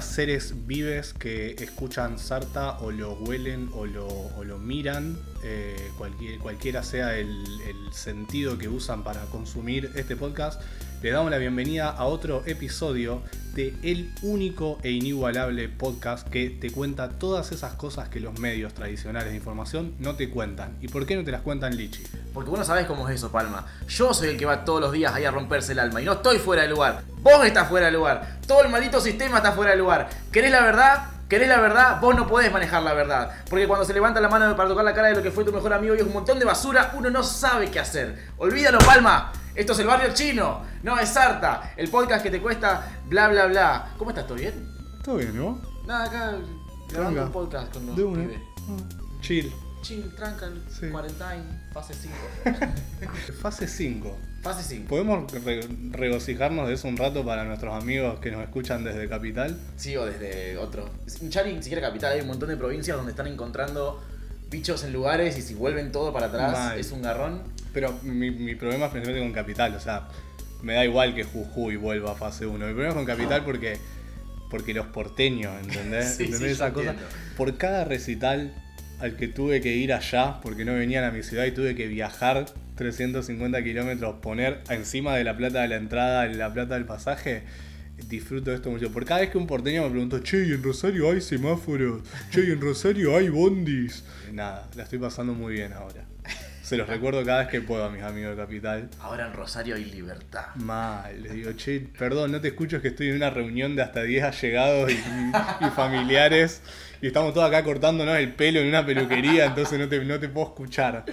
Seres vives que escuchan Sarta o lo huelen o lo, miran, eh, cualquier, cualquiera sea el sentido que usan para consumir este podcast, les damos la bienvenida a otro episodio de el único e inigualable podcast que te cuenta todas esas cosas que los medios tradicionales de información no te cuentan. ¿Y por qué no te las cuentan Lichi? Porque vos no sabés cómo es eso, Palma. Yo soy el que va todos los días ahí a romperse el alma y no estoy fuera de lugar. Vos estás fuera de lugar. Todo el maldito sistema está fuera de lugar. ¿Querés la verdad? ¿Querés la verdad? Vos no podés manejar la verdad. Porque cuando se levanta la mano para tocar la cara de lo que fue tu mejor amigo y es un montón de basura, uno no sabe qué hacer. Olvídalo, Palma. Esto es el barrio chino. No es Sarta. El podcast que te cuesta bla bla bla. ¿Cómo estás? ¿Todo bien? Todo bien, ¿no? Nada, acá grabando Tranca. un podcast con los De una. pibes. Chill. Chill, tranca, Sí. quarantine, fase 5. Fase 5. fase 5. ¿Podemos re- regocijarnos de eso un rato para nuestros amigos que nos escuchan desde Capital? Sí, o desde otro. Ya ni siquiera capital, hay un montón de provincias donde están encontrando bichos en lugares y si vuelven todo para atrás Mal. es un garrón. Pero mi, mi problema es principalmente con Capital, o sea, me da igual que Jujuy vuelva a fase 1. Mi problema es con Capital porque, porque los porteños, ¿entendés? Sí, ¿Entendés sí, esa cosa? entiendo. Por cada recital al que tuve que ir allá, porque no venían a mi ciudad y tuve que viajar 350 kilómetros, poner encima de la plata de la entrada la plata del pasaje, disfruto de esto mucho. Por cada vez que un porteño me preguntó, che, ¿y en Rosario hay semáforos? Che, ¿y en Rosario hay bondis? Nada, la estoy pasando muy bien ahora. Se los recuerdo cada vez que puedo a mis amigos de Capital. Ahora en Rosario hay libertad. Mal, le digo, che, perdón, no te escucho, es que estoy en una reunión de hasta 10 allegados y, y- y familiares y estamos todos acá cortándonos el pelo en una peluquería, entonces no te, no te puedo escuchar.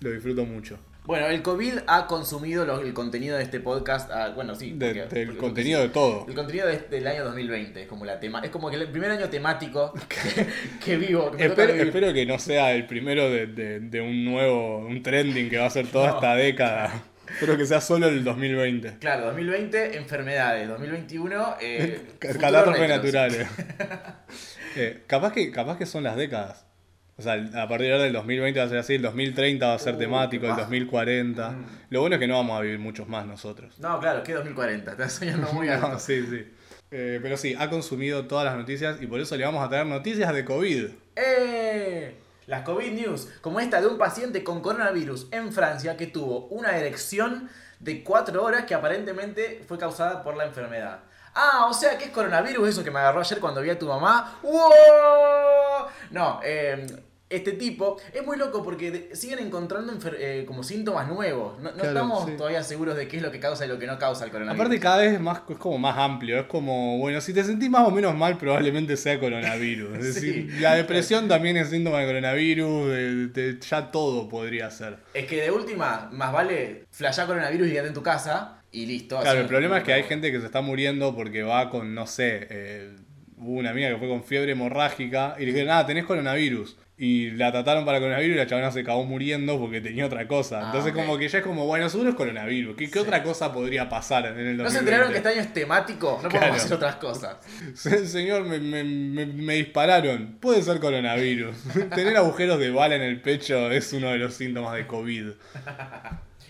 Lo disfruto mucho. Bueno, el COVID ha consumido el contenido de este podcast. ah, bueno, sí. De- porque- del porque- contenido de todo. El contenido de este- del año 2020 es como la tema. Es como que el primer año temático que, que vivo. Que Espero, que no sea el primero de, un nuevo, un trending que va a ser toda No. esta década. Espero que sea solo el 2020. Claro, 2020 enfermedades, 2021 eh, Catástrofes naturales. Eh, capaz, que, capaz que son las décadas. O sea, a partir de ahora del 2020 va a ser así, el 2030 va a ser Uh, temático, el paja. 2040. Mm. Lo bueno es que no vamos a vivir muchos más nosotros. No, claro, que 2040, estás soñando muy alto. No, sí, sí. Eh, pero sí, ha consumido todas las noticias y por eso le vamos a traer noticias de COVID. ¡Eh! Las COVID News, como esta de un paciente con coronavirus en Francia que tuvo una erección de 4 horas que aparentemente fue causada por la enfermedad. Ah, o sea que es coronavirus eso que me agarró ayer cuando vi a tu mamá. ¡Wow! No, eh, este tipo es muy loco porque siguen encontrando eh, como síntomas nuevos. No, no Claro, estamos sí. todavía seguros de qué es lo que causa y lo que no causa el coronavirus. Aparte cada vez es, más, es como más amplio, es como, bueno, si te sentís más o menos mal probablemente sea coronavirus. Es decir, la depresión también es síntoma de coronavirus, de- de- ya todo podría ser. Es que de última, más vale flashear coronavirus y quedarte en tu casa y listo. Claro, el problema es que hay gente que se está muriendo porque va con, no sé, eh, hubo una amiga que fue con fiebre hemorrágica y le dijeron, nada, tenés coronavirus. Y la trataron para coronavirus y la chabona se acabó muriendo porque tenía otra cosa. Ah, Entonces como que ya es como, bueno, seguro es coronavirus. ¿Qué, qué otra cosa podría pasar en el 2020? ¿No se enteraron que este año es temático? No podemos hacer otras cosas. Se- Señor, me, me- me- me dispararon. Puede ser coronavirus. Tener agujeros de bala en el pecho es uno de los síntomas de COVID.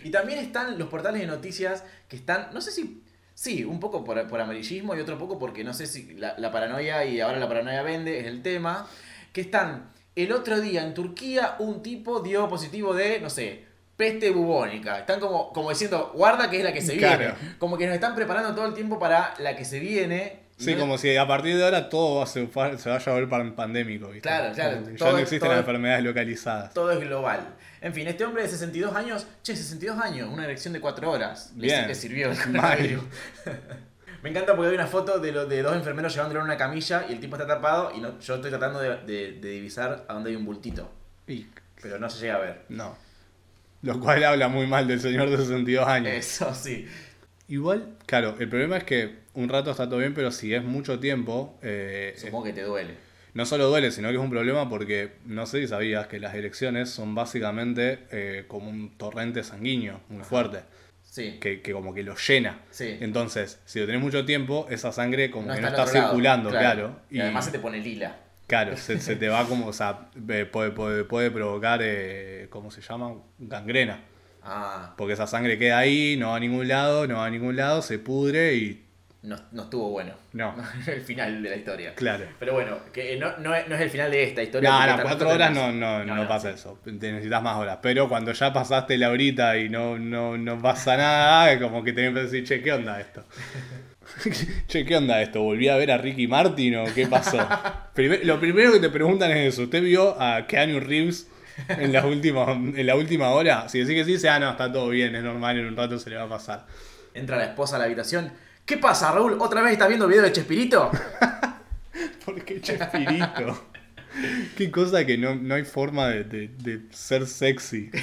Y también están los portales de noticias que están, no sé si, sí, un poco por, por amarillismo y otro poco porque no sé si la, la paranoia y ahora la paranoia vende es el tema, que están, el otro día en Turquía un tipo dio positivo de, no sé, peste bubónica. Están como, como diciendo, guarda que es la que se Claro. viene. Como que nos están preparando todo el tiempo para la que se viene. Sí, no- como si a partir de ahora todo se, se vaya a volver pan- pandémico. ¿viste? Claro, claro. Que Ya Todo no existen todo enfermedades localizadas. Todo es global. En fin, este hombre de 62 años, che, 62 años, una erección de 4 horas. Le, Bien. le sirvió el coronavirus. Me encanta porque hay una foto de, lo- de dos enfermeros llevándolo en una camilla y el tipo está tapado y no- yo estoy tratando de, de- de divisar a dónde hay un bultito. Y Pero no se llega a ver. no. Lo cual habla muy mal del señor de 62 años. Eso sí. Igual, claro, el problema es que un rato está todo bien, pero si es mucho tiempo, eh, Supongo que te duele. no solo duele, sino que es un problema porque no sé si sabías que las elecciones son básicamente eh, como un torrente sanguíneo muy fuerte, Sí. que, que como que lo llena. Sí. Entonces, si lo tenés mucho tiempo, esa sangre como No que está no está lado, circulando, claro. Y, además se te pone lila. Claro, se, se te va como, o sea, eh, puede, puede, puede provocar, eh, ¿cómo se llama? Gangrena. Ah, Porque esa sangre queda ahí, no va a ningún lado, no va a ningún lado, se pudre y no, no estuvo bueno. no. el final de la historia. Claro. Pero bueno, que no, no, es, no es el final de esta historia. No, no, cuatro horas no, no, no, pasa eso. Te necesitas más horas. Pero cuando ya pasaste la horita y no, no, no pasa nada, como que tenés que decir, che, ¿qué onda esto? che, ¿qué onda esto? ¿Volví a ver a Ricky Martin o qué pasó? Primer- lo primero que te preguntan es eso. ¿Usted vio a Keanu Reeves en la última, en la última hora? Si decís que sí, dice, ah, no, está todo bien, es normal, en un rato se le va a pasar. Entra la esposa a la habitación. ¿Qué pasa, Raúl? ¿Otra vez estás viendo video de Chespirito? ¿Por qué Chespirito? Qué cosa que no, no hay forma de, de- de ser sexy.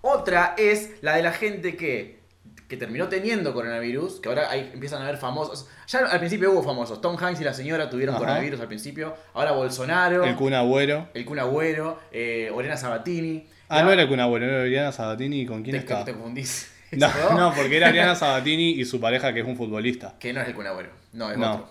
Otra es la de la gente que, que terminó teniendo coronavirus, que ahora hay- empiezan a haber famosos. Ya al principio hubo famosos. Tom Hanks y la señora tuvieron Ajá. coronavirus al principio. Ahora Bolsonaro, El el, Kun Agüero. Kun Agüero, eh, Orena Sabatini. Ah, no era el Kun Agüero, era Ariana Sabatini. ¿Con quién te, está? te confundís. No, no, porque era Ariana Sabatini y su pareja que es un futbolista. Que no es el Kun Agüero. No, es No. otro.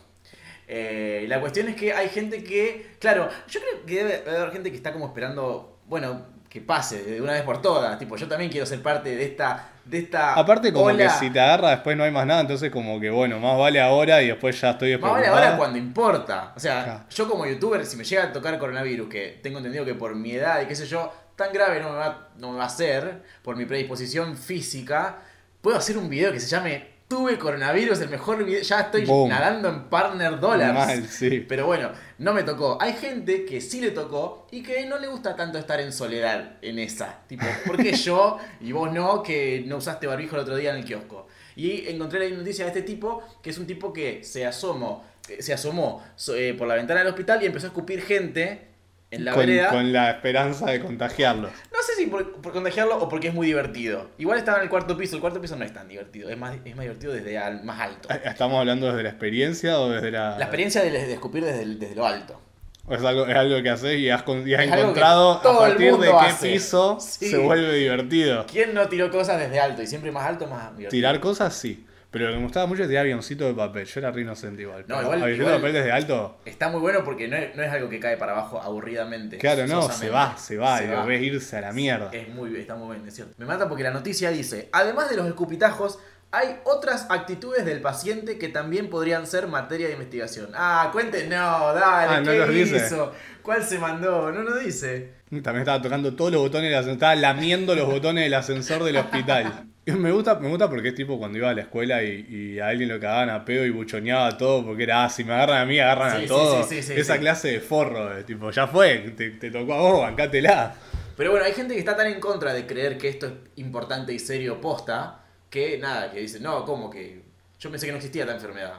Eh, la cuestión es que hay gente que. Claro, yo creo que debe haber gente que está como esperando. Bueno, que pase de una vez por todas. Tipo, yo también quiero ser parte de esta. De esta Aparte como ola. que si te agarra después no hay más nada, entonces como que bueno, más vale ahora y después ya estoy Más vale ahora cuando importa. O sea, yo como youtuber, si me llega a tocar coronavirus, que tengo entendido que por mi edad y qué sé yo, tan grave no me va, no me va a ser, por mi predisposición física, puedo hacer un video que se llame Tuve coronavirus, el mejor video. Ya estoy Boom. nadando en partner dólares. Mal, sí. Pero bueno, no me tocó. Hay gente que sí le tocó y que no le gusta tanto estar en soledad en esa. Tipo, ¿por qué yo y vos no que no usaste barbijo el otro día en el kiosco? Y encontré la noticia de este tipo, que es un tipo que se asomó, eh, se asomó so- eh, por la ventana del hospital y empezó a escupir gente en la con, vereda. con la esperanza de contagiarlo. No por, por contagiarlo o porque es muy divertido. Igual estaba en el cuarto piso, el cuarto piso no es tan divertido, es más, es más divertido desde al- más alto. ¿Estamos hablando desde la experiencia o desde la...? La experiencia de, de escupir desde, el- desde lo alto. ¿O es algo, es algo que haces y has, y has encontrado a partir de qué hace. piso Sí. se vuelve divertido? ¿Quién no tiró cosas desde alto? Y siempre más alto, más divertido. Tirar cosas sí, pero lo que me gustaba mucho es tirar avioncito de papel. Yo era re inocente igual. No, igual- avioncito igual- de papel desde alto, Está muy bueno porque no es, no es algo que cae para abajo aburridamente. claro, no, se va, se va, Se y lo va. ves irse a la mierda. Es muy, está muy bien, es cierto. Me mata porque la noticia dice, además de los escupitajos, hay otras actitudes del paciente que también podrían ser materia de investigación. Ah, cuente, no, dale, Ah, no ¿qué dice. hizo? ¿Cuál se mandó? No lo dice. También estaba tocando todos los botones del ascensor, estaba lamiendo los botones del ascensor del hospital. Me gusta, me gusta porque es tipo cuando iba a la escuela y, y a alguien lo cagaban a pedo y buchoneaba todo porque era, ah, si me agarran a mí, agarran Sí, a sí, todos. sí, Esa clase de forro, de tipo, ya fue, te, te tocó a vos, bancátela. Pero bueno, hay gente que está tan en contra de creer que esto es importante y serio posta, que nada, que dice, no, ¿cómo que? Yo pensé que no existía esta enfermedad.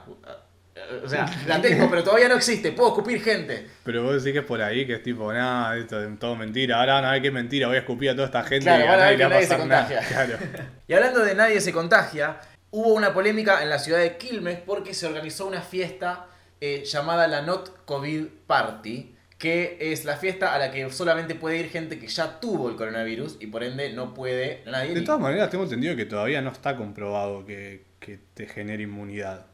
O sea, la tengo, pero todavía no existe, puedo escupir gente. Pero vos decís que es por ahí, que es tipo, nada, esto es todo mentira. Ahora van a ver es mentira, voy a escupir a toda esta gente Claro, y a van a nadie ver que a nadie se contagia. Claro. Y hablando de nadie se contagia, hubo una polémica en la ciudad de Quilmes porque se organizó una fiesta eh, llamada la Not COVID Party, que es la fiesta a la que solamente puede ir gente que ya tuvo el coronavirus y por ende no puede nadie. De todas maneras, tengo entendido que todavía no está comprobado que, que te genere inmunidad.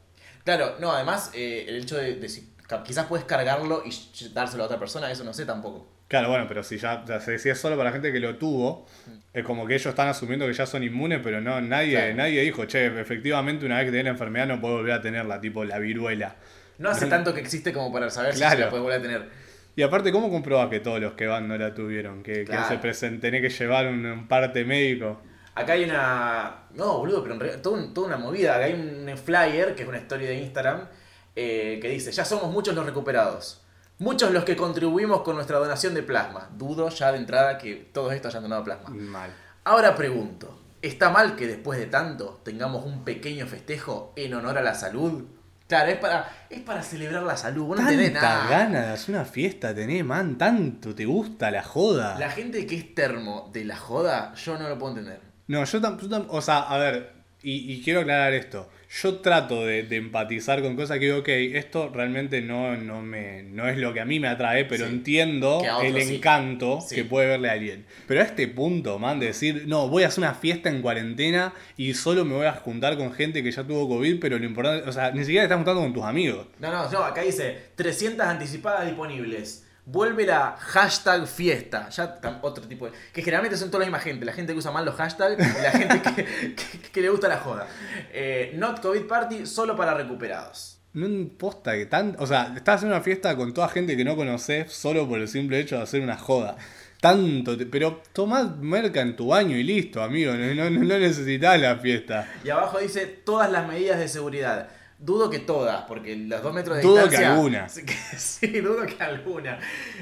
Claro, no, además eh, el hecho de, de si quizás puedes cargarlo y dárselo a otra persona, eso no sé tampoco. Claro, bueno, pero si ya, ya se- si es solo para la gente que lo tuvo, es como que ellos están asumiendo que ya son inmunes, pero no, nadie, Claro. nadie dijo, che, efectivamente una vez que tenés la enfermedad no puedo volver a tenerla, tipo la viruela. No hace tanto que existe como para saber si Claro. se la puede volver a tener. Y aparte, ¿cómo comprobás que todos los que van no la tuvieron? Que, Claro. que se presenten, tenés que llevar un, un parte médico. Acá hay una. No, boludo, pero en realidad, toda, un- toda una movida. Acá hay un flyer, que es una historia de Instagram, eh, que dice: Ya somos muchos los recuperados. Muchos los que contribuimos con nuestra donación de plasma. Dudo ya de entrada que todos estos hayan donado plasma. Mal. Ahora pregunto: ¿está mal que después de tanto tengamos un pequeño festejo en honor a la salud? Claro, es para, es para celebrar la salud. Vos no tenés Tanta nada. ganas de hacer una fiesta tenés, man, tanto te gusta la joda. La gente que es termo de la joda, yo no lo puedo entender. No, yo tampoco, o sea, a ver, y, y quiero aclarar esto. yo trato de, de empatizar con cosas que digo, ok, esto realmente no, no, me, no es lo que a mí me atrae, pero Sí. entiendo el sí. encanto Sí. que puede verle a alguien. Pero a este punto, man, de decir, no, voy a hacer una fiesta en cuarentena y solo me voy a juntar con gente que ya tuvo COVID, pero lo importante, o sea, ni siquiera te estás juntando con tus amigos. No, no, no, acá dice 300 anticipadas disponibles. Vuelve la hashtag fiesta. Ya otro tipo de. Que generalmente son toda la misma gente. La gente que usa mal los hashtags y la gente que, que- que le gusta la joda. Eh, not COVID party solo para recuperados. No importa que tan. O sea, estás haciendo una fiesta con toda gente que no conoces solo por el simple hecho de hacer una joda. Tanto, te- pero tomás merca en tu baño y listo, amigo. No, no, no necesitas la fiesta. Y abajo dice todas las medidas de seguridad. Dudo que todas, porque los dos metros de Dudo que distancia. alguna. Sí, que- sí, dudo que alguna.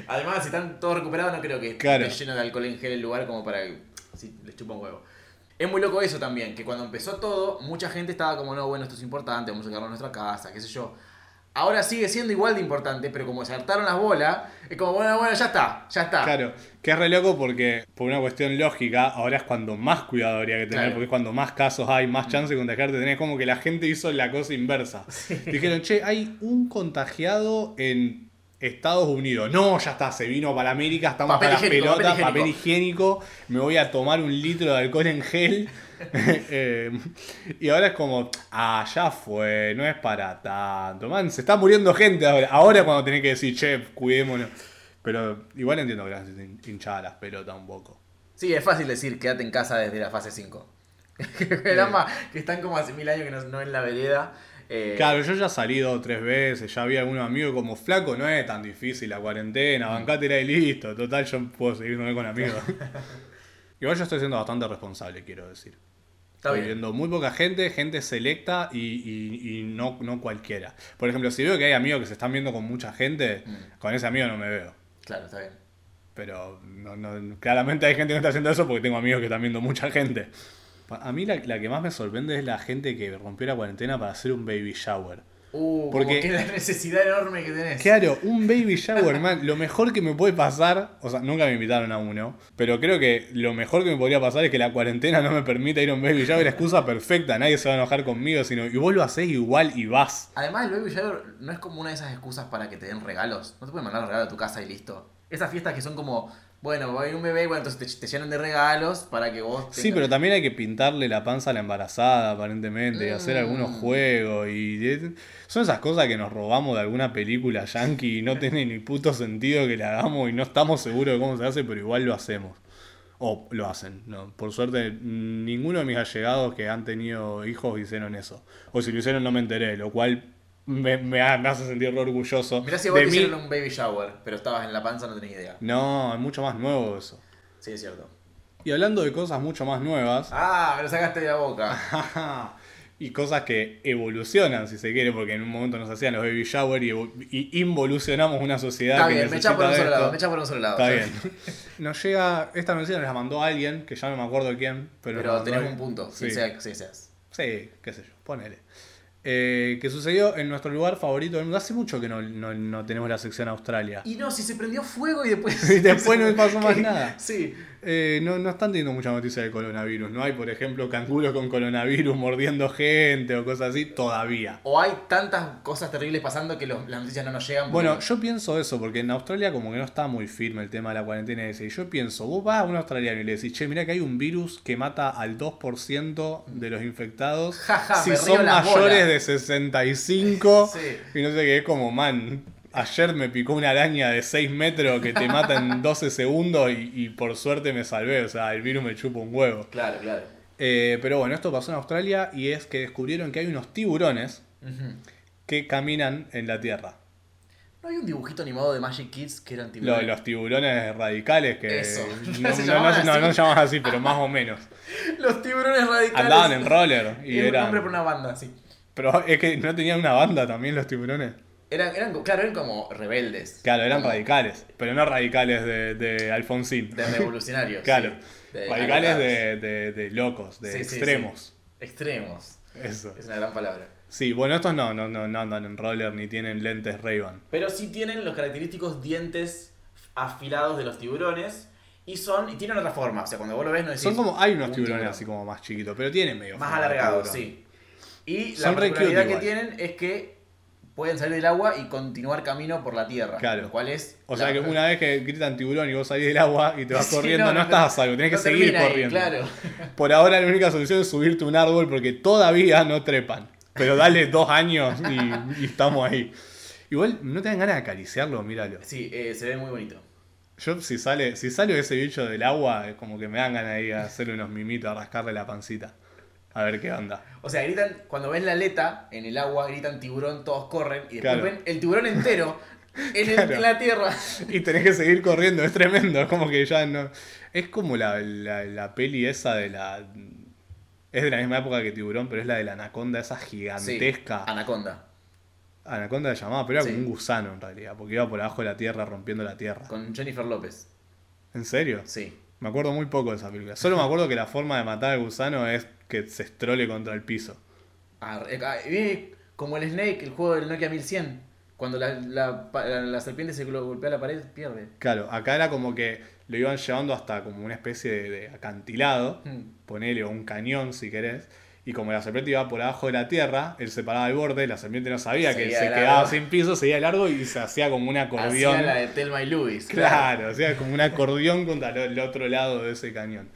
Además, si están todos recuperados, no creo que Claro. esté lleno de alcohol en gel el lugar como para que sí, les chupa un huevo. Es muy loco eso también, que cuando empezó todo, mucha gente estaba como, no, bueno, esto es importante, vamos a quedarnos en nuestra casa, qué sé yo. Ahora sigue siendo igual de importante, pero como se hartaron las bolas, es como, bueno, bueno, ya está, ya está. Claro, que es re loco porque por una cuestión lógica, ahora es cuando más cuidado habría que tener, Claro. porque es cuando más casos hay, más chance de contagiarte tenés. Como que la gente hizo la cosa inversa. Dijeron, che, hay un contagiado en Estados Unidos. No, ya está, se vino para América, estamos Papel para las pelotas, papel papel higiénico, me voy a tomar un litro de alcohol en gel. Eh, y ahora es como, ah, ya fue, no es para tanto. Man, se está muriendo gente ahora. Ahora cuando tenés que decir, che, cuidémonos. Pero igual entiendo que las hinchadas las pelotas un poco. Sí, es fácil decir quédate en casa desde la fase 5. El ama que están como hace mil años que no, no en la vereda. Eh, Claro, yo ya he salido tres veces, ya había algunos amigos como flaco, no es tan difícil la cuarentena, bancátela y listo. Total, yo puedo seguirme con amigos. Igual yo estoy siendo bastante responsable, quiero decir. Está Estoy bien. viendo muy poca gente, gente selecta y, y- y no, no cualquiera. Por ejemplo, si veo que hay amigos que se están viendo con mucha gente, Mm. con ese amigo no me veo. Claro, está bien. Pero no, no- claramente hay gente que no está haciendo eso porque tengo amigos que están viendo mucha gente. A mí la, la que más me sorprende es la gente que rompió la cuarentena para hacer un baby shower. Uh, Porque- que la necesidad enorme que tenés. Claro, un baby shower, man. Lo mejor que me puede pasar, o sea, nunca me invitaron a uno, pero creo que lo mejor que me podría pasar es que la cuarentena no me permita ir a un baby shower. Excusa perfecta, nadie se va a enojar conmigo, sino y vos lo haces igual y vas. Además, el baby shower no es como una de esas excusas para que te den regalos. No te pueden mandar un regalo a tu casa y listo. Esas fiestas que son como, bueno, va a ir un bebé, bueno, entonces te, te llenan de regalos para que vos. Sí, tengas- pero también hay que pintarle la panza a la embarazada, aparentemente, y hacer Mm. algunos juegos. Y son esas cosas que nos robamos de alguna película yankee y no tiene ni puto sentido que la hagamos y no estamos seguros de cómo se hace, pero igual lo hacemos. O lo hacen. No, por suerte, ninguno de mis allegados que han tenido hijos hicieron eso. O si lo hicieron, no me enteré, lo cual me, me ha- me hace sentir orgulloso. Mirá si vos de te mí. hicieron un baby shower, pero estabas en la panza, no tenés idea. No, es mucho más nuevo eso. Sí, es cierto. Y hablando de cosas mucho más nuevas. Ah, me lo sacaste de la boca. y cosas que evolucionan, si se quiere, porque en un momento nos hacían los baby shower y, involucionamos una sociedad Está que bien, me echa por un solo lado, me echa por un solo lado. Está ¿sabes? bien. Nos llega, esta noticia nos la mandó alguien, que ya no me acuerdo quién, pero... Pero alguien. un punto, Sí. sí. sea, sí seas. Sí, qué sé yo, ponele. Eh, que sucedió en nuestro lugar favorito del mundo. Hace mucho que no, no- no tenemos la sección Australia. Y no, si se prendió fuego y después. Y después no pasó más nada. Sí. Eh, no, no están teniendo mucha noticia del coronavirus. No hay, por ejemplo, canguros con coronavirus mordiendo gente o cosas así, todavía. O hay tantas cosas terribles pasando que los- las noticias no nos llegan. Bueno, yo pienso eso, porque en Australia como que no está muy firme el tema de la cuarentena ese. Y yo pienso, vos vas a un australiano y le decís, che, mira que hay un virus que mata al 2% de los infectados Ja, ja, si son mayores de 65. Sí. Y no sé qué, es como, man, ayer me picó una araña de 6 metros que te mata en 12 segundos y, y por suerte me salvé. O sea, el virus me chupa un huevo. Claro, claro. Eh, pero bueno, esto pasó en Australia y es que descubrieron que hay unos tiburones que caminan en la Tierra. ¿No hay un dibujito animado de Magic Kids que eran Lo- tiburones? los tiburones radicales que Eso. no, Se no, llamaban no, así. no se llaman así, pero más o menos. Los tiburones radicales. Andaban en roller y Era un nombre por una banda, sí. Pero es que no tenían una banda también los tiburones. Eran, eran, claro, eran como rebeldes. Claro, eran Como radicales, pero no radicales de, de Alfonsín. De revolucionarios. claro, sí. De radicales de, de- de locos, de Sí, sí, extremos. Extremos. Eso. Es una gran palabra. Sí, bueno, estos no, no, no, no andan en roller ni tienen lentes Ray-Ban. Pero sí tienen los característicos dientes afilados de los tiburones. Y son. Y tienen otra forma. O sea, cuando vos lo ves no decís. Son como, hay unos un tiburones tiburón. así como más chiquitos, pero tienen medio Más alargados, sí. Y la Son particularidad que tienen es que pueden salir del agua y continuar camino por la tierra. Claro. Lo cual es. O sea que una vez que gritan tiburón y vos salís del agua y te vas Sí, corriendo, no, estás a salvo, tenés que seguir termina ahí, corriendo. claro. Por ahora la única solución es subirte un árbol porque todavía no trepan. Pero dale dos años y, y estamos ahí. Igual no te dan ganas de acariciarlo, míralo. Sí, eh, se ve muy bonito. Yo si sale, si sale ese bicho del agua, es como que me dan ganas de ir a hacerle unos mimitos, a rascarle la pancita. A ver qué onda. O sea, gritan, cuando ves la aleta en el agua, gritan tiburón, todos corren y después Claro. ven el tiburón entero en, el- Claro. en la tierra. Y tenés que seguir corriendo, es tremendo, es como que ya no... Es como la, la, la peli esa de la... Es de la misma época que Tiburón, pero es la de la anaconda esa gigantesca. Sí, anaconda. Anaconda se llamaba, pero era Sí. como un gusano en realidad, porque iba por abajo de la tierra rompiendo la tierra. Con Jennifer López. ¿En serio? Sí. Me acuerdo muy poco de esa película. Solo me acuerdo que la forma de matar al gusano es que se estrole contra el piso. Ah, eh, como el Snake, el juego del Nokia 1100. Cuando la, la, la- la serpiente se golpea la pared, pierde. Claro, acá era como que lo iban llevando hasta como una especie de, de acantilado, Hmm. ponele o un cañón si querés. Y como la serpiente iba por abajo de la tierra, él se paraba al borde, la serpiente no sabía que se largo. quedaba sin piso, seguía largo y se hacía como un acordeón. Hacía la de Telma y Luis. Claro, o sea, como un acordeón contra el otro lado de ese cañón.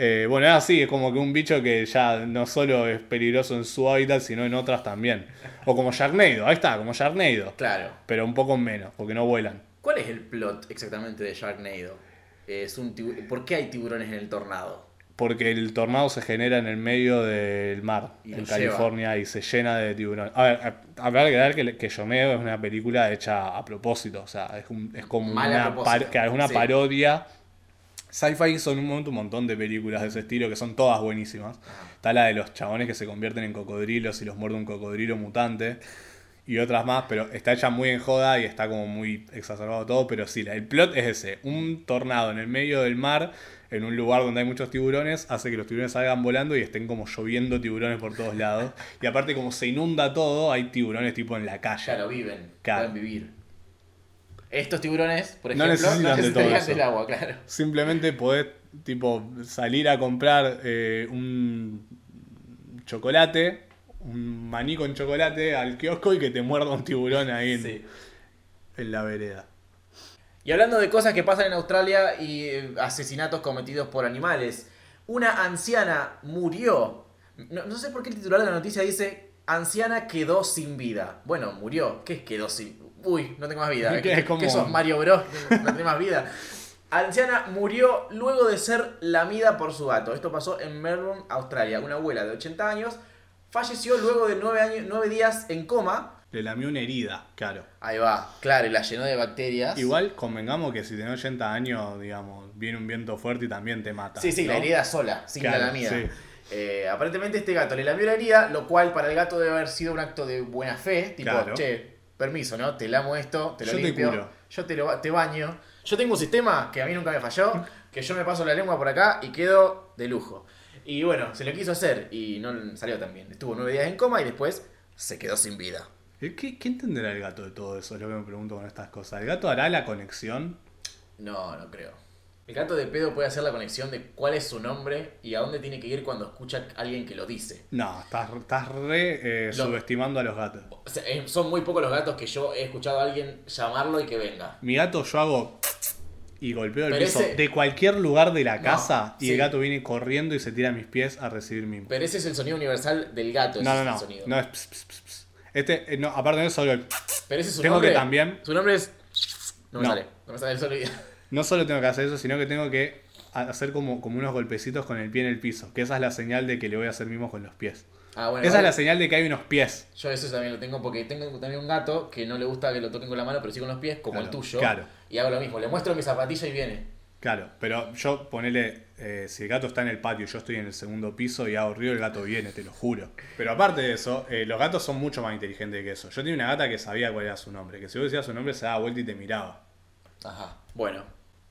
Eh, bueno, es así, es como que un bicho que ya no solo es peligroso en su hábitat, sino en otras también. O como Sharknado, ahí está, como Sharknado. Claro. Pero un poco menos, porque no vuelan. ¿Cuál es el plot exactamente de Sharknado? Es un ¿Por qué hay tiburones en el tornado? Porque el tornado se genera en el medio del mar, Y en California, y se llena de tiburones. A ver, a- habrá que ver que, que Sharknado es una película hecha a propósito, o sea, es, un- es como una, par- claro, es una sí. parodia. Sci-fi hizo en un momento un montón de películas de ese estilo que son todas buenísimas. Está la de los chabones que se convierten en cocodrilos y los muerde un cocodrilo mutante. Y otras más, pero está hecha muy en joda y está como muy exacerbado todo. Pero sí, el plot es ese. Un tornado en el medio del mar, en un lugar donde hay muchos tiburones, hace que los tiburones salgan volando y estén como lloviendo tiburones por todos lados. Y aparte como se inunda todo, hay tiburones tipo en la calle. Claro, viven. Claro. Pueden vivir. Estos tiburones, por No ejemplo, no necesitan de todo necesitarían eso. del agua, claro. Simplemente podés, tipo, salir a comprar eh, un chocolate, un maní con chocolate al kiosco y que te muerda un tiburón ahí en, Sí. en la vereda. Y hablando de cosas que pasan en Australia y eh, asesinatos cometidos por animales, una anciana murió. No, no sé por qué el titular de la noticia dice anciana quedó sin vida. Bueno, murió. ¿Qué es quedó sin? Uy, no tengo más vida. ¿Qué, qué sos Mario Bros? No tenés más vida. Anciana murió luego de ser lamida por su gato. Esto pasó en Melbourne, Australia. Una abuela de 80 años falleció luego de 9, años, 9 días en coma. Le lamió una herida, claro. Ahí va, claro, y la llenó de bacterias. Igual convengamos que si tenés 80 años, digamos, viene un viento fuerte y también te mata. Sí, sí, ¿no? la herida sola, sin Claro, la lamida. sí. Eh, aparentemente este gato le lamió la herida, lo cual para el gato debe haber sido un acto de buena fe. Tipo, Claro. che, permiso, ¿no? Te lamo esto, te lo Yo te limpio, curo. yo te, lo, te baño. Yo tengo un sistema que a mí nunca me falló, que yo me paso la lengua por acá y quedo de lujo. Y bueno, se lo quiso hacer y no salió tan bien. Estuvo nueve días en coma y después se quedó sin vida. ¿Qué, qué entenderá el gato de todo eso? Es lo que me pregunto con estas cosas. ¿El gato hará la conexión? No, no creo. El gato de pedo puede hacer la conexión de cuál es su nombre y a dónde tiene que ir cuando escucha a alguien que lo dice. No, estás, estás re eh, subestimando a los gatos. O sea, eh, son muy pocos los gatos que yo he escuchado a alguien llamarlo y que venga. Mi gato yo hago y golpeo el Pero piso ese- de cualquier lugar de la No, casa y sí. el gato viene corriendo y se tira a mis pies a recibir mi... Pero ese es el sonido universal del gato. ese No, no, es el no. sonido. No es... ps, ps, ps. Este, eh, no, aparte de eso, solo el- Pero ese es su Tengo nombre. que también- Su nombre es. No me No. sale. No me sale el sonido. no solo tengo que hacer eso, sino que tengo que hacer como, como unos golpecitos con el pie en el piso. Que esa es la señal de que le voy a hacer mimos con los pies. Ah, bueno. esa es la señal de que hay unos pies. Yo eso también lo tengo porque tengo también un gato que no le gusta que lo toquen con la mano, pero sí con los pies, como Claro, el tuyo. claro. Y hago lo mismo. Le muestro mi zapatilla y viene. Claro, pero yo ponele, eh, si el gato está en el patio y yo estoy en el segundo piso y hago ruido, el gato viene, te lo juro. Pero aparte de eso, eh, los gatos son mucho más inteligentes que eso. Yo tenía una gata que sabía cuál era su nombre, que si vos decías su nombre se daba vuelta y te miraba. Ajá. Bueno.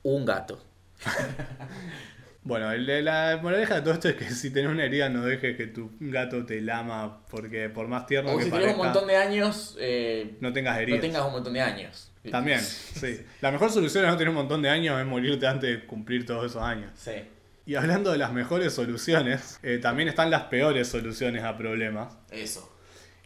Un gato. Bueno, el de la moraleja de todo esto es que si tenés una herida no dejes que tu gato te lama, porque por más tierno O que si tienes parezca, un montón de años, eh, no tengas no heridas. tengas un montón de años. También, sí. La mejor solución a no tener un montón de años es morirte antes de cumplir todos esos años. Sí. Y hablando de las mejores soluciones, eh, también están las peores soluciones a problemas. Eso.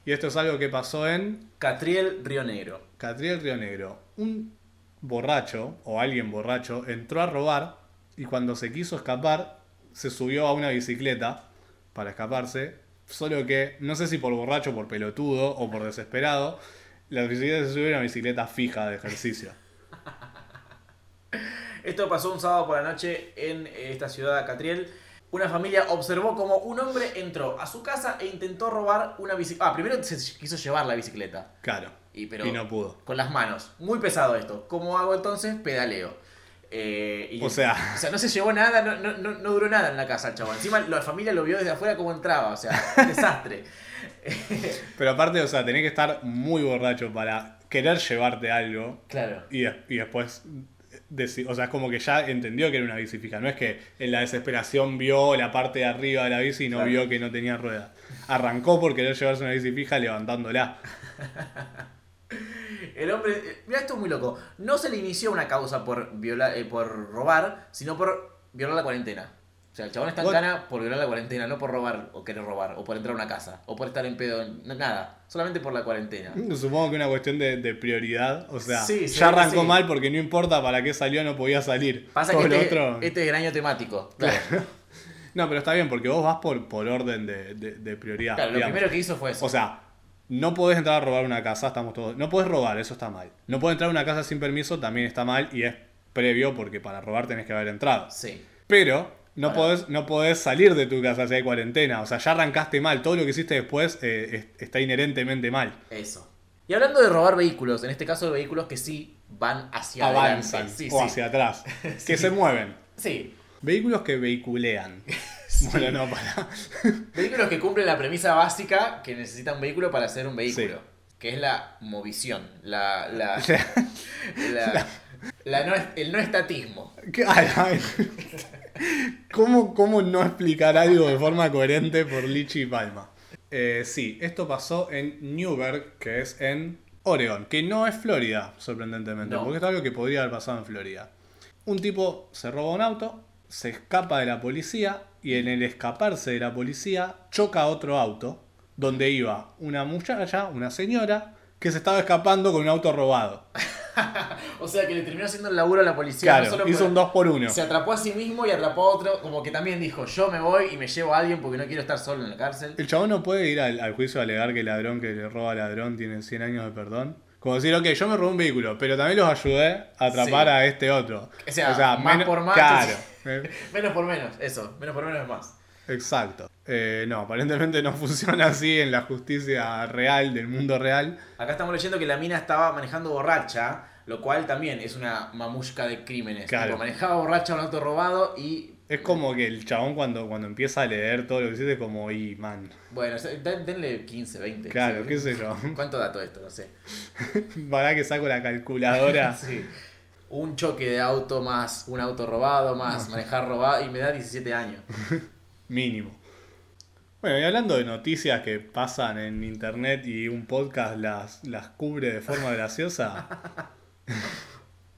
Y esto es algo que pasó en Catriel Río Negro. Catriel Río Negro. Un borracho, o alguien borracho, entró a robar y cuando se quiso escapar, se subió a una bicicleta para escaparse. Solo que, no sé si por borracho, por pelotudo o por desesperado, la bicicleta se subió a una bicicleta fija de ejercicio. Esto pasó un sábado por la noche en eh, esta ciudad de Catriel. Una familia observó como un hombre entró a su casa e intentó robar una bicicleta. Ah, primero se quiso llevar la bicicleta. Claro. Y, pero Y no pudo. Con las manos. Muy pesado esto. ¿Cómo hago entonces? Pedaleo. Eh, y- O sea- o sea, no se llevó nada, no, no, no, no duró nada en la casa el chabón. Encima la familia lo vio desde afuera como entraba, o sea, un desastre. Pero aparte, o sea, tenés que estar muy borracho para querer llevarte algo claro. y, des- y después o sea, es como que ya entendió que era una bici fija. No es que en la desesperación vio la parte de arriba de la bici y no Claro. vio que no tenía ruedas. Arrancó por querer llevarse una bici fija levantándola. El hombre, eh, mira esto es muy loco. No se le inició una causa por violar, eh, por robar, sino por violar la cuarentena. O sea, el chabón está en What? cana por violar la cuarentena, no por robar o querer robar, o por entrar a una casa, o por estar en pedo, nada, solamente por la cuarentena. Supongo que una cuestión de, de prioridad. O sea, Sí, ya arrancó sí. mal porque no importa para qué salió, no podía salir. Pasa que este, otro- este es el año temático. Claro, No, pero está bien porque vos vas por, por orden de, de- de prioridad. Claro, lo primero que hizo fue eso. O sea, no podés entrar a robar una casa, estamos todos. No podés robar, eso está mal. No podés entrar a una casa sin permiso, también está mal y es previo porque para robar tenés que haber entrado. sí. Pero no Para. podés, no podés salir de tu casa si hay cuarentena. O sea, ya arrancaste mal. Todo lo que hiciste después eh, es- está inherentemente mal. Eso. Y hablando de robar vehículos, en este caso de vehículos que sí van hacia Avanzan adelante. Sí, o sí. hacia atrás. Que se mueven. Sí. Vehículos que vehiculean. Bueno, no, para. Vehículos que cumplen la premisa básica que necesita un vehículo para ser un vehículo. Sí. Que es la movisión. La. la, la- la no- el no estatismo. ¿Qué- ay, ay. ¿Cómo, ¿Cómo no explicar algo de forma coherente por Lichi y Palma? Eh, sí, esto pasó en Newberg, que es en Oregon, que no es Florida, sorprendentemente, No. porque es algo que podría haber pasado en Florida. Un tipo se roba un auto, se escapa de la policía y en el escaparse de la policía choca a otro auto donde iba una muchacha, una señora, que se estaba escapando con un auto robado. O sea que le terminó haciendo el laburo a la policía. no Claro, solo hizo por- un 2 por 1 Se atrapó a sí mismo y atrapó a otro. Como que también dijo: Yo me voy y me llevo a alguien porque no quiero estar solo en la cárcel. El chabón no puede ir al, al juicio a alegar que el ladrón que le roba al ladrón tiene 100 años de perdón. Como decir, ok, yo me robé un vehículo, pero también los ayudé a atrapar Sí. a este otro. O sea, más men- por más, Claro. Menos por menos, eso. Menos por menos es más. Exacto. Eh, no, aparentemente no funciona así en la justicia real, del mundo real. Acá estamos leyendo que la mina estaba manejando borracha, lo cual también es una mamushka de crímenes. Claro. Tipo, manejaba borracha un auto robado y. Es como que el chabón cuando, cuando empieza a leer todo lo que hiciste, como, y man. Bueno, denle 15, 20. Claro, sí. qué sé yo. ¿Cuánto da todo esto? No sé. Para que saco la calculadora. Sí. Un choque de auto más un auto robado más manejar robado y me da 17 años. Mínimo. Bueno, y hablando de noticias que pasan en internet y un podcast las, las cubre de forma graciosa,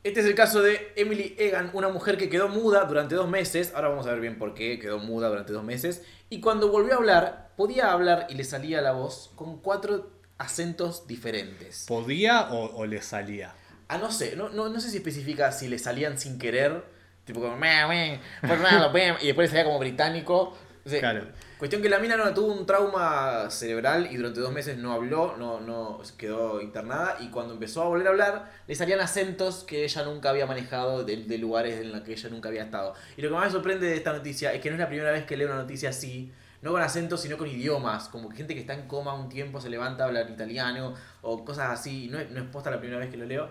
Este es el caso de Emily Egan, una mujer que quedó muda durante dos meses. Ahora vamos a ver bien por qué quedó muda durante dos meses. Y cuando volvió a hablar, podía hablar y le salía la voz con cuatro acentos diferentes. ¿podía o, o le salía? Ah, no sé, no, no, no sé si especifica si le salían sin querer, tipo como "Meh, meh, pues nada, pem", y después le salía como británico. O sea, Claro. Cuestión que la mina no tuvo un trauma cerebral y durante dos meses no habló, no, no quedó internada y cuando empezó a volver a hablar le salían acentos que ella nunca había manejado de, de lugares en los que ella nunca había estado. Y lo que más me sorprende de esta noticia es que no es la primera vez que leo una noticia así, no con acentos sino con idiomas, como que gente que está en coma un tiempo se levanta a hablar italiano o cosas así, no es, no es posta la primera vez que lo leo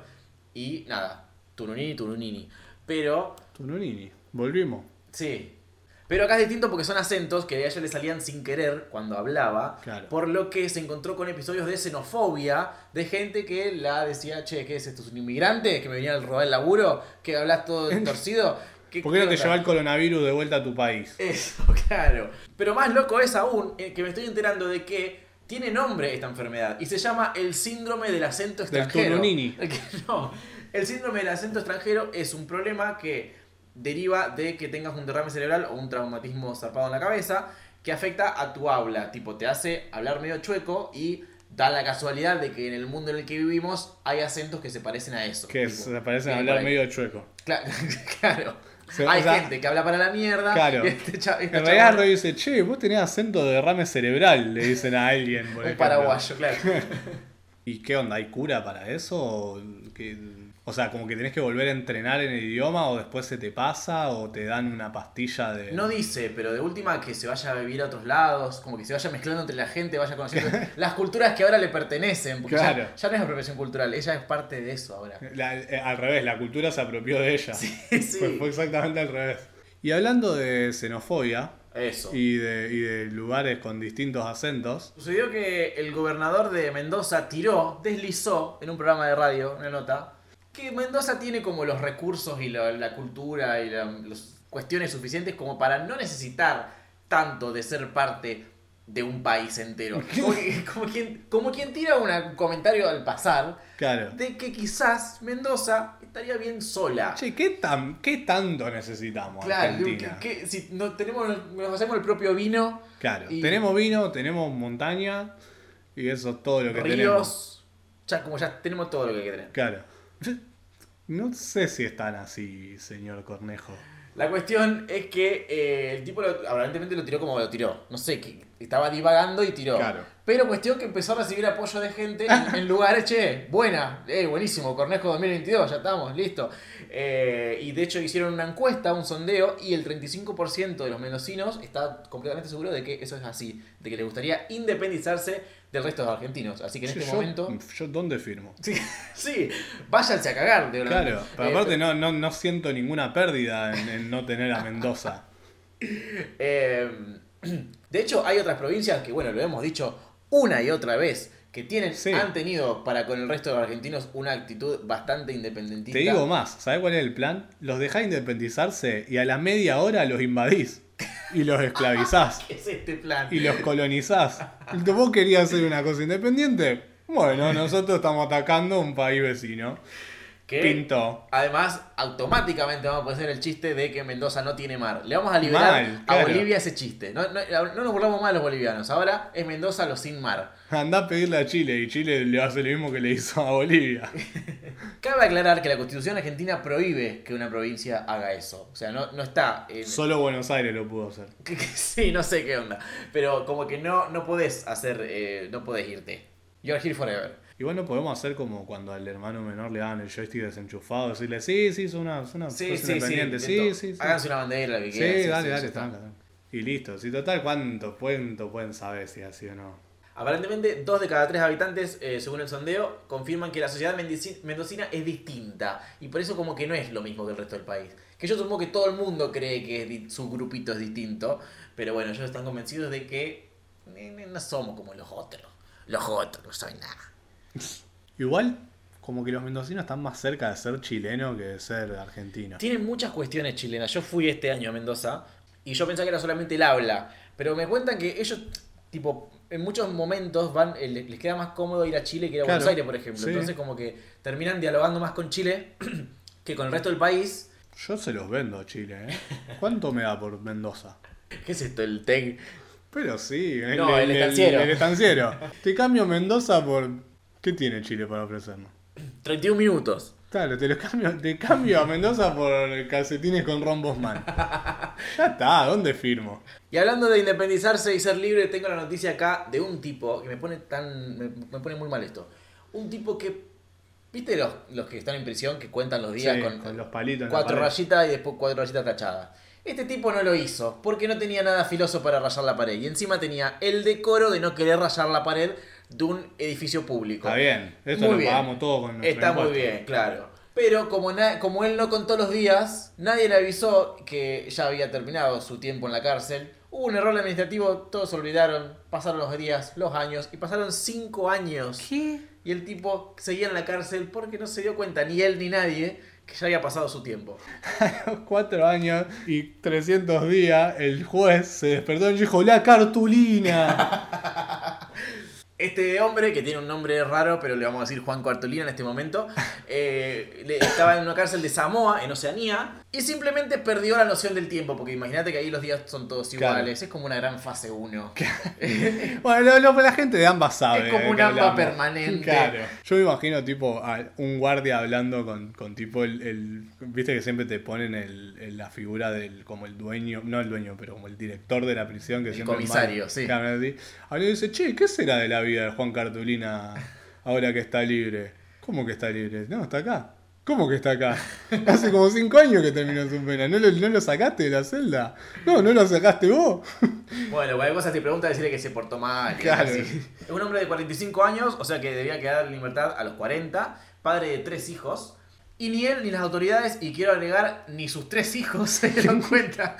y nada, turunini, turunini. Pero Tununini. Volvimos. Sí. Pero acá es distinto porque son acentos que a ella le salían sin querer cuando hablaba. Claro. Por lo que se encontró con episodios de xenofobia de gente que la decía, che, ¿qué es esto? ¿Es un inmigrante que me venía a robar el laburo? ¿Que hablas todo torcido? ¿Qué, ¿Por qué no te onda?". lleva el coronavirus de vuelta a tu país? Eso, claro. Pero más loco es aún eh, que me estoy enterando de que tiene nombre esta enfermedad y se llama el síndrome del acento Del extranjero. Que no, el síndrome del acento extranjero es un problema que deriva de que tengas un derrame cerebral o un traumatismo zarpado en la cabeza que afecta a tu habla. Tipo, te hace hablar medio chueco y da la casualidad de que en el mundo en el que vivimos hay acentos que se parecen a eso. Que Tipo, se parecen a hablar medio chueco. Cla- Claro. Se- hay o sea, gente que habla para la mierda. Claro. y este cha- este En realidad Roy dice, che, vos tenés acento de derrame cerebral, le dicen a alguien. por un ejemplo. paraguayo, claro. ¿Y qué onda? ¿Hay cura para eso? ¿O, que- o sea, como que tenés que volver a entrenar en el idioma o después se te pasa o te dan una pastilla de... No dice, pero de última que se vaya a vivir a otros lados, como que se vaya mezclando entre la gente, vaya conociendo las culturas que ahora le pertenecen. Porque Claro. ya, no es apropiación cultural, ella es parte de eso ahora. La- eh, al revés, la cultura se apropió de ella. Sí, Fue, sí. fue exactamente al revés. Y hablando de xenofobia Eso. y de, y de lugares con distintos acentos, Sucedió que el gobernador de Mendoza tiró, deslizó en un programa de radio, una nota, que Mendoza tiene como los recursos y la, la cultura y la- las cuestiones suficientes como para no necesitar tanto de ser parte de un país entero. Como, quien, como quien tira un comentario al pasar claro. de que quizás Mendoza estaría bien sola. Che, ¿qué, tan, ¿qué tanto necesitamos Claro, Argentina? que, que si no tenemos, nos hacemos el propio vino, Claro, y- tenemos vino, tenemos montaña y eso es todo lo que tenemos. ríos, ya como ya tenemos todo lo que hay que tener. Claro. No sé si están así, señor Cornejo. La cuestión es que eh, el tipo lo- aparentemente lo tiró como lo tiró. No sé, que estaba divagando y tiró. Claro. Pero cuestión que empezó a recibir apoyo de gente en, en lugares, che, buena, eh, buenísimo, Cornejo 2022, ya estamos, listo. Eh, y de hecho hicieron una encuesta, un sondeo, y el 35% de los mendocinos está completamente seguro de que eso es así, de que le gustaría independizarse del resto de los argentinos. Así que en este yo, momento... yo ¿dónde firmo? Sí, sí, váyanse a cagar. De. Claro, pero Eh, aparte no, no, no siento ninguna pérdida en, en no tener a Mendoza. Eh, de hecho, hay otras provincias que, bueno, lo hemos dicho una y otra vez, que tienen, Sí. han tenido para con el resto de los argentinos una actitud bastante independentista. Te digo más, ¿sabes cuál es el plan? Los dejás independizarse y a la media hora los invadís y los esclavizás ¿Qué es este plan? y los colonizás. ¿Vos querías hacer una cosa independiente? Bueno, nosotros estamos atacando un país vecino. Que, Pintó. Además, automáticamente vamos a poner el chiste de que Mendoza no tiene mar. Le vamos a liberar Mal, a. Bolivia ese chiste. No, no, no nos burlamos más de los bolivianos. Ahora es Mendoza los sin mar. Andá a pedirle a Chile y Chile le hace lo mismo que le hizo a Bolivia. Cabe aclarar que la constitución argentina prohíbe que una provincia haga eso. O sea, no, no está en, Solo Buenos Aires lo pudo hacer. Sí, no sé qué onda. Pero como que no, no podés hacer, eh, no podés irte. You're here forever. Igual no podemos hacer como cuando al hermano menor le daban el joystick desenchufado, decirle, sí, sí, es una, es una Sí, cosa sí, sí. independiente, sí, intento. sí, sí. Háganse una bandera, que Sí, dale, dale, tranca. Y listo, si total, ¿cuánto cuento pueden saber si es así o no? Aparentemente, dos de cada tres habitantes, eh, según el sondeo, confirman que la sociedad mendocina es distinta. Y por eso como que no es lo mismo que el resto del país. Que yo supongo que todo el mundo cree que su grupito es distinto. Pero bueno, ellos están convencidos de que eh, no somos como los otros. Los otros no saben nada. Igual, como que los mendocinos están más cerca de ser chileno que de ser argentino. Tienen muchas cuestiones chilenas. Yo fui este año a Mendoza y yo pensaba que era solamente el habla. Pero me cuentan que ellos, tipo, en muchos momentos van, eh, les queda más cómodo ir a Chile que ir a Claro, Buenos Aires, por ejemplo. sí. Entonces, como que terminan dialogando más con Chile que con el resto del país. Yo se los vendo a Chile, ¿eh? ¿Cuánto me da por Mendoza? ¿Qué es esto? El TEC. Pero sí, el, No, el estanciero. el estanciero. Te cambio Mendoza por... ¿Qué tiene Chile para ofrecernos? 31 minutos. Claro, te lo cambio, te cambio a Mendoza por calcetines con rombos man. Ya está, ¿dónde firmo? Y hablando de independizarse y ser libre, tengo la noticia acá de un tipo que me pone tan. me, me pone muy mal esto. Un tipo que. ¿Viste los, los que están en prisión que cuentan los días Sí, con, con los palitos cuatro rayitas y después cuatro rayitas tachadas? Este tipo no lo hizo porque no tenía nada filoso para rayar la pared. Y encima tenía el decoro de no querer rayar la pared de un edificio público. Está bien, esto Muy lo bien. pagamos todo con nuestro Está muy bien, claro. Pero como, como él no contó los días, nadie le avisó que ya había terminado su tiempo en la cárcel. Hubo un error administrativo, todos se olvidaron, pasaron los días, los años, y pasaron cinco años. ¿Qué? Y el tipo seguía en la cárcel porque no se dio cuenta, ni él ni nadie, que ya había pasado su tiempo. A los cuatro años y 300 días, el juez se despertó y dijo, la cartulina. Este hombre, que tiene un nombre raro, pero le vamos a decir Juan Cuartolina en este momento, eh, estaba en una cárcel de Samoa, en Oceanía, y simplemente perdió la noción del tiempo, porque imagínate que ahí los días son todos Claro. iguales, es como una gran fase 1. Bueno, lo- lo- la gente de ambas sabe. Es como de un AMBA permanente. Claro. Yo me imagino, tipo, a un guardia hablando con, con tipo el, el- Viste que siempre te ponen el, el- la figura del. como el dueño. No el dueño, pero como el director de la prisión. Que El siempre comisario, sí. Habla y dice, che, ¿qué será de la vida de Juan Cartulina ahora que está libre? ¿Cómo que está libre? No, está acá. ¿Cómo que está acá? Hace como cinco años que terminó su pena. ¿No lo, no lo sacaste de la celda? No, no lo sacaste vos. Bueno, cualquier cosa te pregunta, decirle que se portó mal. Claro. Es un hombre de 45 años, o sea que debía quedar en libertad a los 40, padre de tres hijos. Y ni él ni las autoridades, y quiero agregar, ni sus tres hijos se dieron cuenta.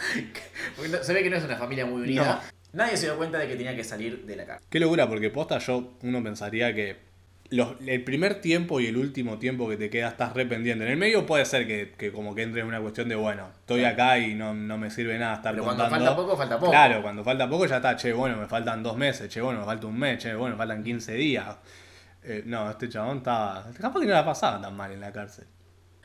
Porque se ve que no es una familia muy unida. Nadie se dio cuenta de que tenía que salir de la cárcel. Qué locura, porque posta yo, uno pensaría que los- el primer tiempo y el último tiempo que te queda estás re pendiente. En el medio puede ser que, que como que entres en una cuestión de, bueno, estoy acá y no, no me sirve nada estar Pero cuando falta poco, falta poco. Claro, cuando falta poco ya está, che, bueno, me faltan dos meses, che, bueno, me falta un mes, che, bueno, me faltan 15 días. Eh, no, este chabón estaba... Capaz que no la pasaba tan mal en la cárcel.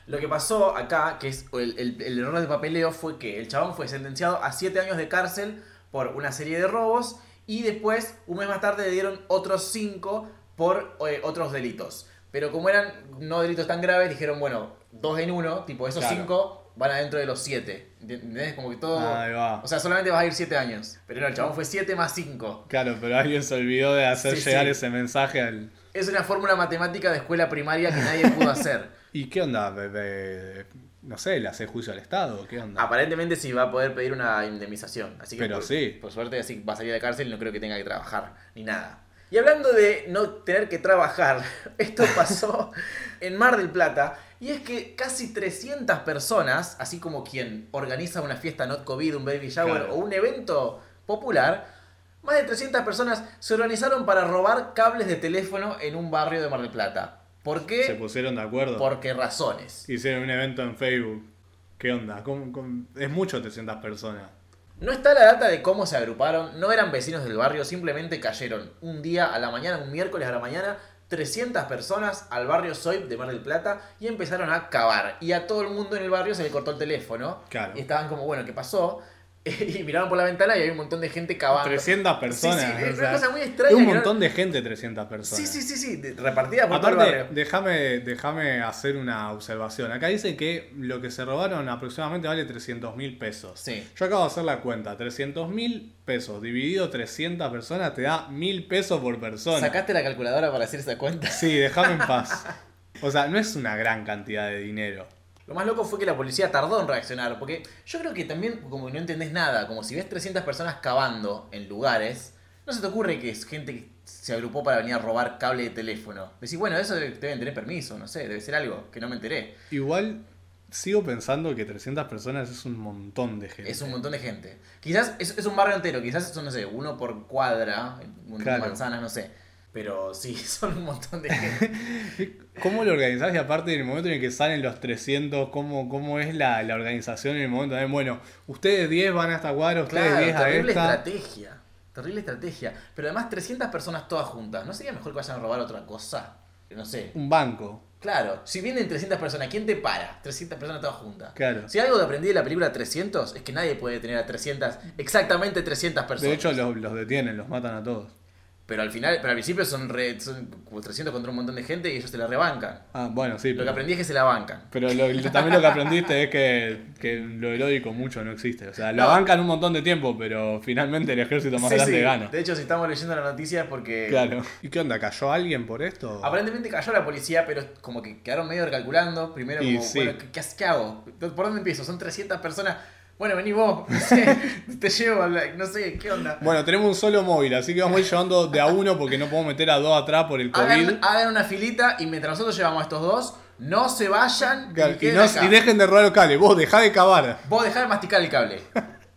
Lo que pasó acá, que es el, el- el error de papeleo, fue que el chabón fue sentenciado a 7 años de cárcel por una serie de robos y después, un mes más tarde, le dieron otros 5 por eh, otros delitos. Pero como eran no delitos tan graves, dijeron, bueno, dos en uno, tipo esos Claro. 5 van adentro de los 7. ¿Entendés? Como que todo... Ahí va. O sea, solamente vas a ir 7 años. Pero no, el chabón fue 7 más 5. Claro, pero alguien se olvidó de hacer Sí, llegar sí. ese mensaje al... Es una fórmula matemática de escuela primaria que nadie pudo hacer. ¿Y qué onda? De- de- no sé, ¿le hace juicio al Estado? ¿Qué onda? Aparentemente sí va a poder pedir una indemnización. Así que Pero por, sí. por suerte así va a salir de cárcel y no creo que tenga que trabajar ni nada. Y hablando de no tener que trabajar, esto pasó en Mar del Plata y es que casi 300 personas, así como quien organiza una fiesta not COVID, un baby shower Claro. o un evento popular, más de 300 personas se organizaron para robar cables de teléfono en un barrio de Mar del Plata. ¿Por ¿Se qué? pusieron de acuerdo? ¿Por qué razones? Hicieron un evento en Facebook. ¿Qué onda? ¿Cómo- cómo? Es mucho 300 personas. No está la data de cómo se agruparon, no eran vecinos del barrio, simplemente cayeron un día a la mañana, un miércoles a la mañana, 300 personas al barrio Soip de Mar del Plata y empezaron a cavar. Y a todo el mundo en el barrio se le cortó el teléfono. Claro. Y estaban como, bueno, ¿qué pasó? Y miraron por la ventana y había un montón de gente cavando. 300 personas. Sí, sí, es una cosa muy extraña un montón de gente 300 personas. Sí, sí, sí, sí, de- repartida por todo el Aparte, barrio. déjame, déjame hacer una observación. Acá dice que lo que se robaron aproximadamente vale 300 mil pesos. Sí. Yo acabo de hacer la cuenta. 300 mil pesos dividido 300 personas te da mil pesos por persona. ¿Sacaste la calculadora para hacer esa cuenta? Sí, déjame en paz. O sea, no es una gran cantidad de dinero. Lo más loco fue que la policía tardó en reaccionar, porque yo creo que también, como no entendés nada, como si ves 300 personas cavando en lugares, no se te ocurre que es gente que se agrupó para venir a robar cable de teléfono. Decís, bueno, eso debe- deben tener permiso, no sé, debe ser algo que no me enteré. Igual sigo pensando que 300 personas es un montón de gente. Es un montón de gente. Quizás es, es un barrio entero, quizás son, no sé, uno por cuadra, un Claro. manzanas, no sé. Pero sí, son un montón de gente. ¿Cómo lo organizás? Y aparte, en el momento en el que salen los 300, ¿cómo, cómo es la, la organización en el momento? de, Bueno, ustedes 10 van a esta cuadra, ustedes Claro, 10 a terrible esta. estrategia. Terrible estrategia. Pero además 300 personas todas juntas. ¿No sería mejor que vayan a robar otra cosa? No sé. Un banco. Claro, si vienen 300 personas, ¿quién te para? 300 personas todas juntas. Claro. Si algo que aprendí de la película 300 es que nadie puede tener a 300, exactamente 300 personas. De hecho, los, los detienen, los matan a todos. Pero al final, pero al principio son, re- son como 300 contra un montón de gente y ellos se la rebancan. Ah, bueno, sí. Lo que aprendí es que se la bancan. pero lo- también lo que aprendiste es que, que lo heroico mucho no existe. O sea, lo No. bancan un montón de tiempo, pero finalmente el ejército más Sí, grande sí. gana. De hecho, si estamos leyendo la noticia es porque Claro. ¿Y qué onda? ¿Cayó alguien por esto? Aparentemente cayó la policía, pero como que quedaron medio recalculando. Primero, Y como, sí. bueno, ¿qué, qué, qué hago? ¿Por dónde empiezo? Son 300 personas. Bueno, vení vos, no sé, te llevo, no sé, ¿qué onda? Bueno, tenemos un solo móvil, así que vamos a ir llevando de a uno porque no podemos meter a dos atrás por el COVID. Hagan, hagan una filita y mientras nosotros llevamos a estos dos, no se vayan y no- acá. y dejen de robar los cables. Vos dejá de cavar. Vos dejá de masticar el cable.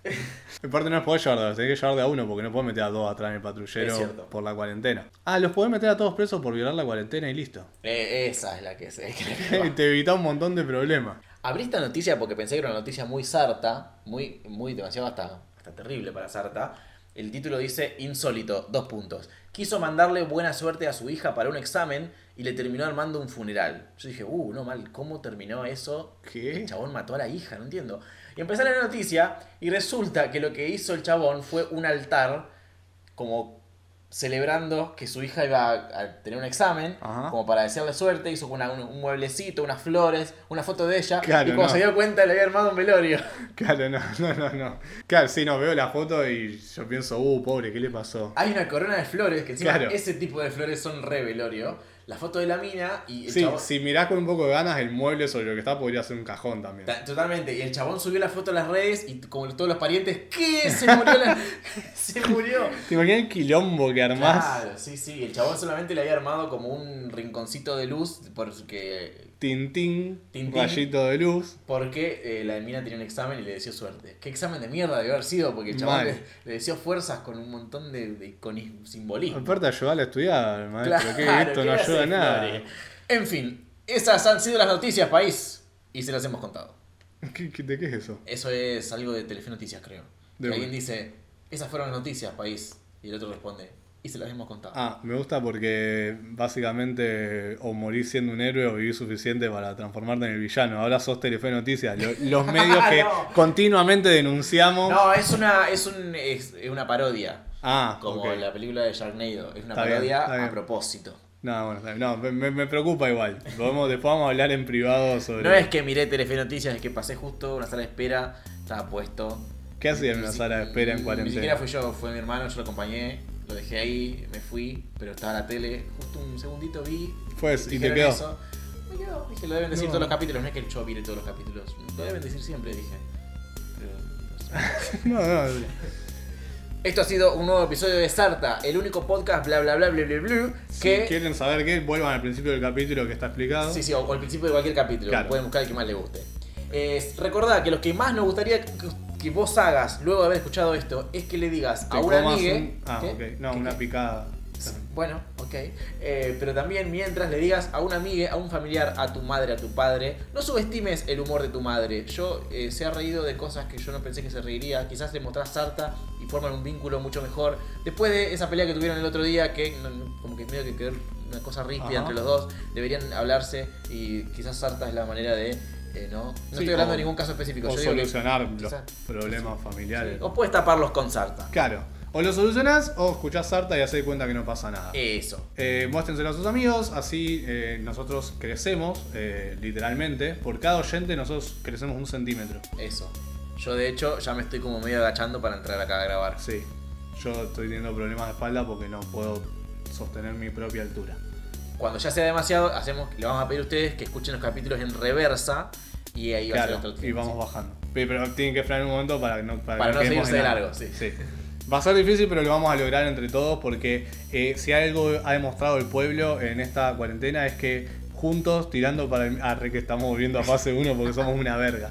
Aparte no los podés llevar de dos, tenés que llevar de a uno porque no podés meter a dos atrás en el Es patrullero por la cuarentena. Ah, los podés meter a todos presos por violar la cuarentena y listo. Eh, esa es la que que la que. Te evita un montón de problemas. Abrí esta noticia porque pensé que era una noticia muy sarta, muy, muy demasiado hasta, hasta terrible para sarta. El título dice insólito, dos puntos. Quiso mandarle buena suerte a su hija para un examen y le terminó armando un funeral. Yo dije, uh, no mal, ¿cómo terminó eso? ¿Qué? El chabón mató a la hija, no entiendo. Y empecé a leer la noticia y resulta que lo que hizo el chabón fue un altar como celebrando que su hija iba a, tener un examen, Ajá. como para desearle suerte, hizo una- un, un mueblecito, unas flores, una foto de ella, Claro, y cuando no. se dio cuenta le había armado un velorio. Claro, no, no, no, no. Claro, sí, no, veo la foto y yo pienso, uh, pobre, ¿qué le pasó? Hay una corona de flores, que encima Claro. ese tipo de flores son re velorio. La foto de la mina y el Sí, chabón... si mirás con un poco de ganas, el mueble sobre lo que está podría ser un cajón también. Ta- Totalmente, y el chabón subió la foto a las redes y como todos los parientes, ¿qué? Se murió la... Se murió. ¿Te imaginas el quilombo que armás? Claro, sí, sí. El chabón solamente le había armado como un rinconcito de luz porque, Tintín, Tintín. rayito de luz. porque eh, la mina tenía un examen y le deseó suerte. ¿Qué examen de mierda debió haber sido? Porque el chabón Mal. le, le deseó fuerzas con un montón de, de con simbolismo. Aparte ayudarle a estudiar, maestro, que Claro, esto ¿qué no ayuda a nada. En fin, esas han sido las noticias, país. Y se las hemos contado. ¿Qué, qué, ¿De qué es eso? Eso es algo de Telefe Noticias, creo. De Que alguien dice, esas fueron las noticias, país. Y el otro responde, y se las hemos contado. Ah, me gusta porque básicamente o morir siendo un héroe o vivir suficiente para transformarte en el villano. Ahora sos Telefe Noticias, lo- los medios que No. continuamente denunciamos. No, es una, es un, es, una parodia. Ah, Como ok. la película de Sharknado. Es una Está bien, parodia está bien. a propósito. No, bueno, no, me, me preocupa igual. Podemos, después vamos a hablar en privado sobre... No es que miré Telefe Noticias, es que pasé justo una sala de espera, estaba puesto. ¿Qué hacía en Ni una sala de espera en Ni cuarentena? siquiera fui yo, fue mi hermano, yo lo acompañé, lo dejé ahí, me fui, pero estaba la tele, justo un segundito vi. Fue, y te quedó. eso. Me quedó, dije, lo deben decir No. todos los capítulos, no es que yo mire todos los capítulos, lo deben decir siempre, dije. Pero, no sé. No, no, Esto ha sido un nuevo episodio de Sarta, el único podcast bla bla bla bla bla bla Si que... quieren saber qué, vuelvan al principio del capítulo que está explicado. Sí, sí, o, o al principio de cualquier capítulo, Claro. pueden buscar el que más les guste. Eh, recordad que lo que más nos gustaría que, que vos hagas luego de haber escuchado esto es que le digas Te a una amiga. un- Ah, ok. No, una picada. Bueno, ok. Eh, pero también mientras le digas a una amiga, a un familiar, a tu madre, a tu padre, no subestimes el humor de tu madre. Yo eh, se ha reído de cosas que yo no pensé que se reiría. Quizás le mostrás sarta y forman un vínculo mucho mejor. Después de esa pelea que tuvieron el otro día, que no- como que medio que quedó una cosa ríspida entre los dos, deberían hablarse y quizás sarta es la manera de. Eh, no no Sí, estoy hablando o- de ningún caso específico. O yo digo que- solucionar los problemas familiares. O puedes taparlos con sarta. Claro. O lo solucionás o escuchás Sarta y hacés cuenta que no pasa nada. Eso. Eh, muéstrenselo a sus amigos, así eh, nosotros crecemos, eh, literalmente. Por cada oyente nosotros crecemos un centímetro. Eso. Yo de hecho ya me estoy como medio agachando para entrar acá a grabar. Sí. Yo estoy teniendo problemas de espalda porque no puedo sostener mi propia altura. Cuando ya sea demasiado, hacemos, le vamos a pedir a ustedes que escuchen los capítulos en reversa y ahí va a ser nuestro y vamos bajando. Pero, tienen que frenar un momento para, no, para, Para que no seguirse de largo, sí. Va a ser difícil, pero lo vamos a lograr entre todos porque eh, si algo ha demostrado el pueblo en esta cuarentena es que juntos, tirando para el... Ah, re que estamos volviendo a fase 1 porque somos una verga.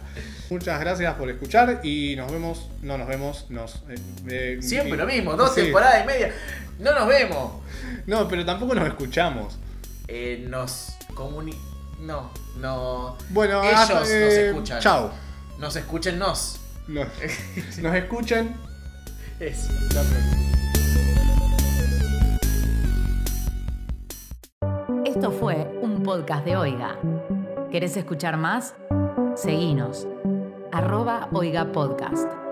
Muchas gracias por escuchar y nos vemos, no nos vemos, nos... eh, eh, Siempre y- lo mismo, dos Sí. temporadas y media. No nos vemos. No, pero tampoco nos escuchamos. Eh, nos comuni... No, no. Bueno, Ellos hasta, nos eh, escuchan. Chao. Nos escuchen nos. Nos, nos. Eso. Próxima. Esto fue un podcast de Oiga. ¿Querés escuchar más? Seguinos. Arroba Oiga Podcast.